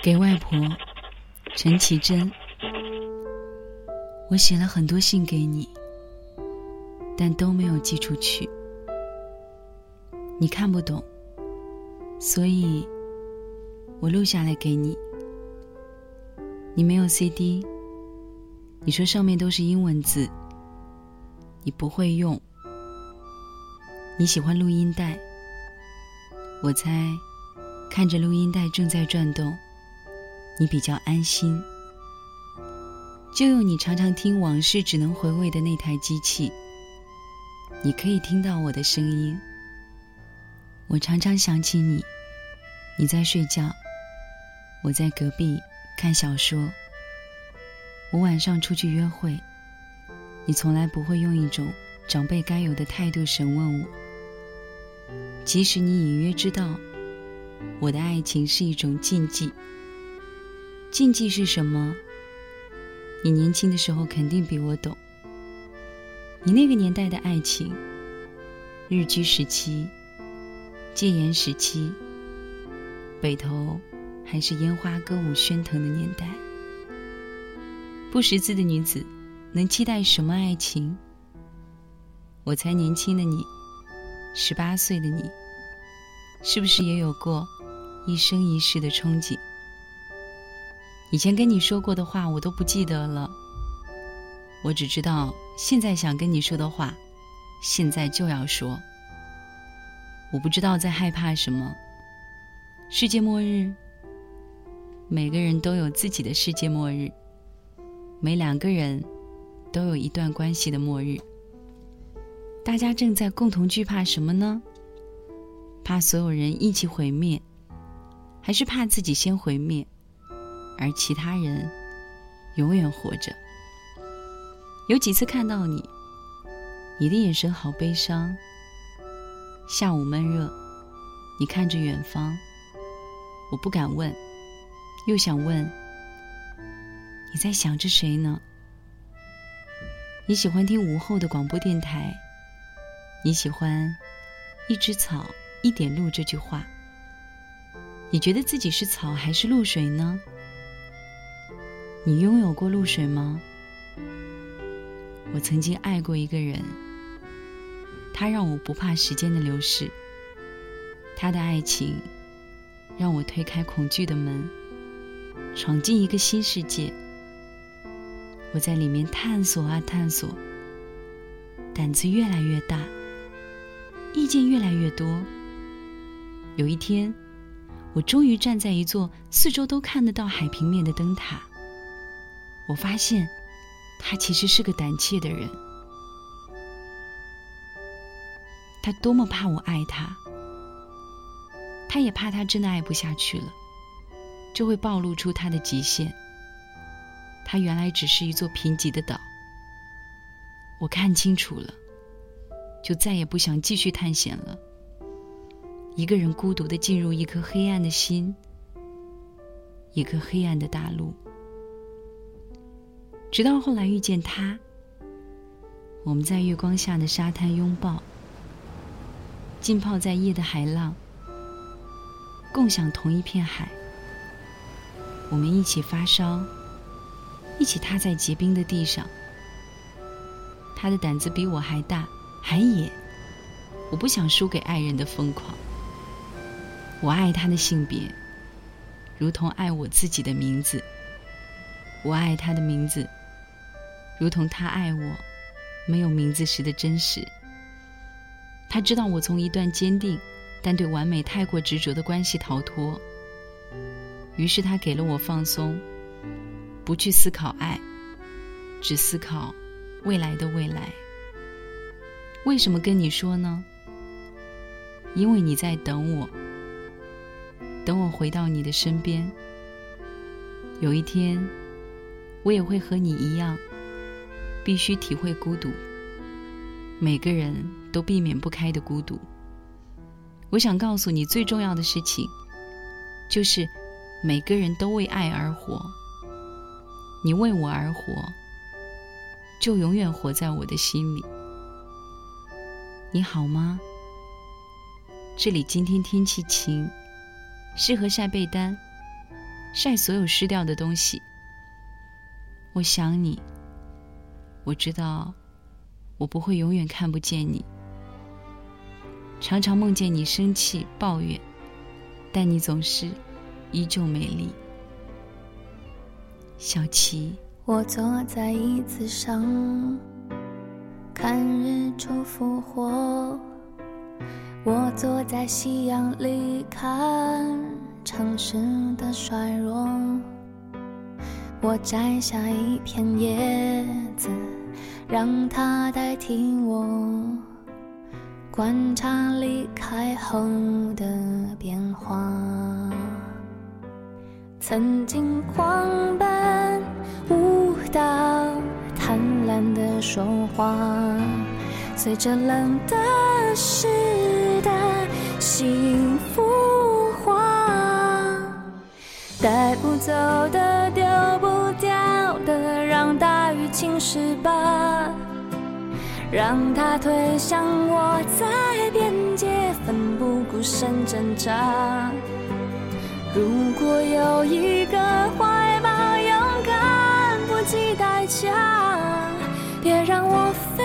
给外婆陈绮贞，我写了很多信给你，但都没有寄出去。你看不懂，所以我录下来给你。你没有 CD，你说上面都是英文字，你不会用。你喜欢录音带，我猜看着录音带正在转动。你比较安心，就用你常常听往事只能回味的那台机器。你可以听到我的声音。我常常想起你，你在睡觉，我在隔壁看小说。我晚上出去约会，你从来不会用一种长辈该有的态度审问我，即使你隐约知道我的爱情是一种禁忌。禁忌是什么？你年轻的时候肯定比我懂。你那个年代的爱情，日居时期、戒严时期，北头还是烟花歌舞喧腾的年代，不识字的女子能期待什么爱情？我才年轻的你，十八岁的你，是不是也有过一生一世的憧憬？以前跟你说过的话，我都不记得了。我只知道现在想跟你说的话，现在就要说。我不知道在害怕什么。世界末日，每个人都有自己的世界末日，每两个人都有一段关系的末日。大家正在共同惧怕什么呢？怕所有人一起毁灭，还是怕自己先毁灭？而其他人永远活着。有几次看到你，你的眼神好悲伤。下午闷热，你看着远方，我不敢问，又想问，你在想着谁呢？你喜欢听午后的广播电台，你喜欢一只草一点露这句话。你觉得自己是草还是露水呢？你拥有过露水吗？我曾经爱过一个人，他让我不怕时间的流逝。他的爱情让我推开恐惧的门，闯进一个新世界。我在里面探索啊探索，胆子越来越大，意见越来越多。有一天，我终于站在一座四周都看得到海平面的灯塔。我发现，他其实是个胆怯的人。他多么怕我爱他，他也怕他真的爱不下去了，就会暴露出他的极限。他原来只是一座贫瘠的岛。我看清楚了，就再也不想继续探险了。一个人孤独的进入一颗黑暗的心，一个黑暗的大陆。直到后来遇见他，我们在月光下的沙滩拥抱，浸泡在夜的海浪，共享同一片海。我们一起发烧，一起踏在结冰的地上。他的胆子比我还大，还野。我不想输给爱人的疯狂。我爱他的性别，如同爱我自己的名字。我爱他的名字。如同他爱我，没有名字时的真实。他知道我从一段坚定，但对完美太过执着的关系逃脱。于是他给了我放松，不去思考爱，只思考未来的未来。为什么跟你说呢？因为你在等我，等我回到你的身边。有一天，我也会和你一样。必须体会孤独，每个人都避免不开的孤独。我想告诉你最重要的事情，就是每个人都为爱而活。你为我而活，就永远活在我的心里。你好吗？这里今天天气晴，适合晒被单，晒所有湿掉的东西。我想你，我知道我不会永远看不见你，常常梦见你生气抱怨，但你总是依旧美丽。小琪，我坐在椅子上，看日出复活。我坐在夕阳里，看城市的衰弱。我摘下一片叶子，让它代替我，观察离开后的变化。曾经狂奔舞蹈，贪婪的说话，随着冷的时的幸福化，带不走的让它推向我，在边界奋不顾身挣扎。如果有一个怀抱，勇敢不计代价，别让我飞，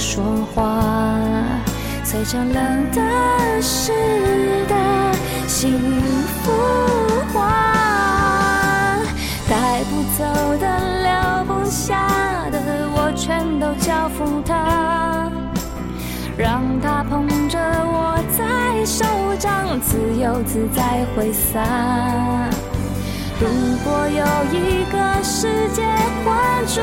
说话。随着冷的湿的幸福化，带不走的留不下的，我全都交付他，让他捧着我在手掌，自由自在挥洒。如果有一个世界浑浊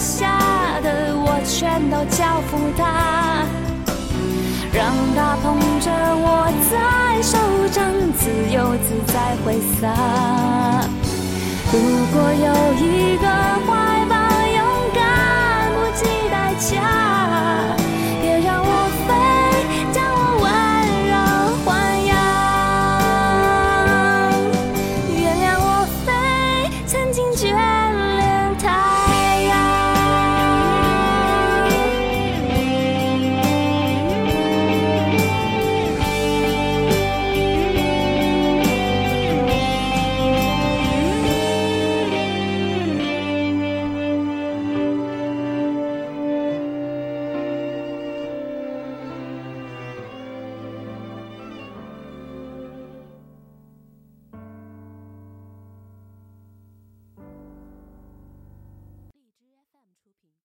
下的我。全都交付他，让他捧着我在手掌，自由自在挥洒。如果有一个。